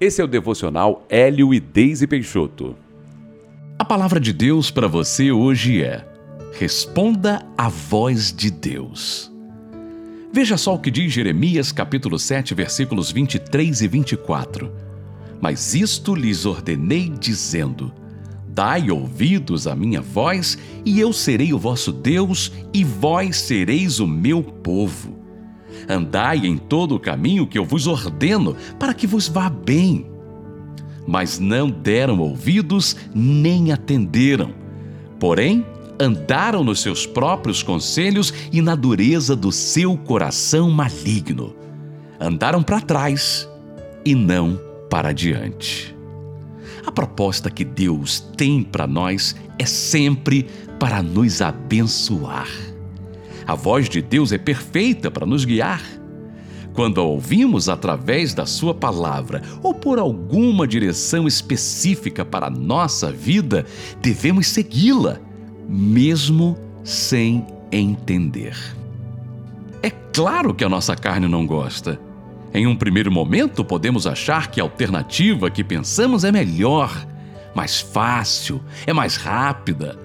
Esse é o devocional Hélio e Deise Peixoto. A palavra de Deus para você hoje é: Responda à voz de Deus. Veja só o que diz Jeremias capítulo 7, versículos 23 e 24. Mas isto lhes ordenei dizendo: Dai ouvidos à minha voz, e eu serei o vosso Deus, e vós sereis o meu povo. Andai em todo o caminho que eu vos ordeno, para que vos vá bem. Mas não deram ouvidos, nem atenderam. Porém, andaram nos seus próprios conselhos e na dureza do seu coração maligno. Andaram para trás e não para diante. A proposta que Deus tem para nós é sempre para nos abençoar. A voz de Deus é perfeita para nos guiar. Quando a ouvimos através da Sua palavra ou por alguma direção específica para a nossa vida, devemos segui-la, mesmo sem entender. É claro que a nossa carne não gosta. Em um primeiro momento, podemos achar que a alternativa que pensamos é melhor, mais fácil, é mais rápida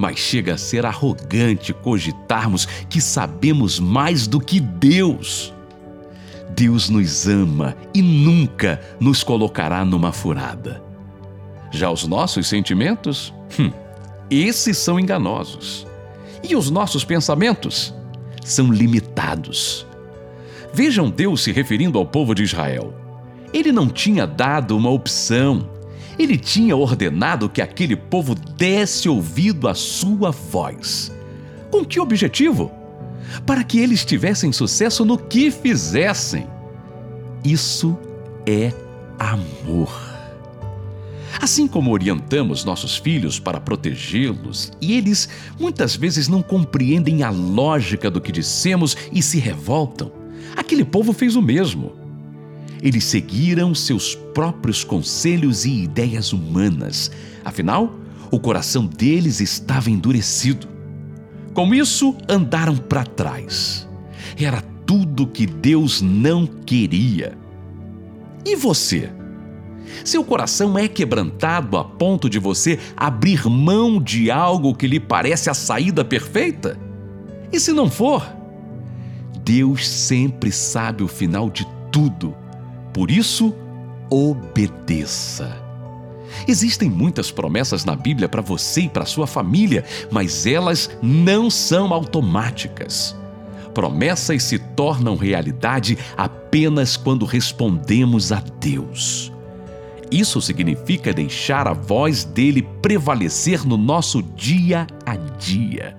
mas chega a ser arrogante cogitarmos que sabemos mais do que Deus. Deus nos ama e nunca nos colocará numa furada. Já os nossos sentimentos, hum, esses são enganosos. E os nossos pensamentos são limitados. Vejam Deus se referindo ao povo de Israel. Ele não tinha dado uma opção ele tinha ordenado que aquele povo desse ouvido à sua voz. Com que objetivo? Para que eles tivessem sucesso no que fizessem. Isso é amor. Assim como orientamos nossos filhos para protegê-los e eles muitas vezes não compreendem a lógica do que dissemos e se revoltam, aquele povo fez o mesmo. Eles seguiram seus próprios conselhos e ideias humanas. Afinal, o coração deles estava endurecido. Com isso, andaram para trás. Era tudo que Deus não queria. E você? Seu coração é quebrantado a ponto de você abrir mão de algo que lhe parece a saída perfeita? E se não for? Deus sempre sabe o final de tudo por isso, obedeça. Existem muitas promessas na Bíblia para você e para sua família, mas elas não são automáticas. Promessas se tornam realidade apenas quando respondemos a Deus. Isso significa deixar a voz dele prevalecer no nosso dia a dia.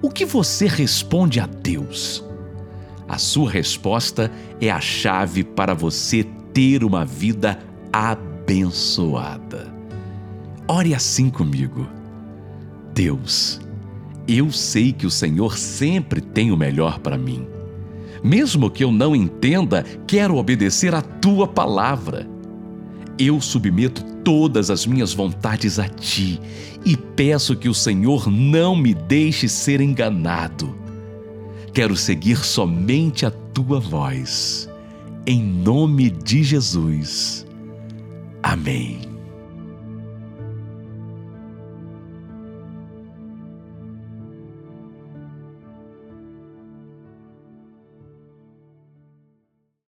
O que você responde a Deus? A sua resposta é a chave para você ter uma vida abençoada. Ore assim comigo. Deus, eu sei que o Senhor sempre tem o melhor para mim. Mesmo que eu não entenda, quero obedecer a tua palavra. Eu submeto todas as minhas vontades a ti e peço que o Senhor não me deixe ser enganado Quero seguir somente a tua voz. Em nome de Jesus. Amém.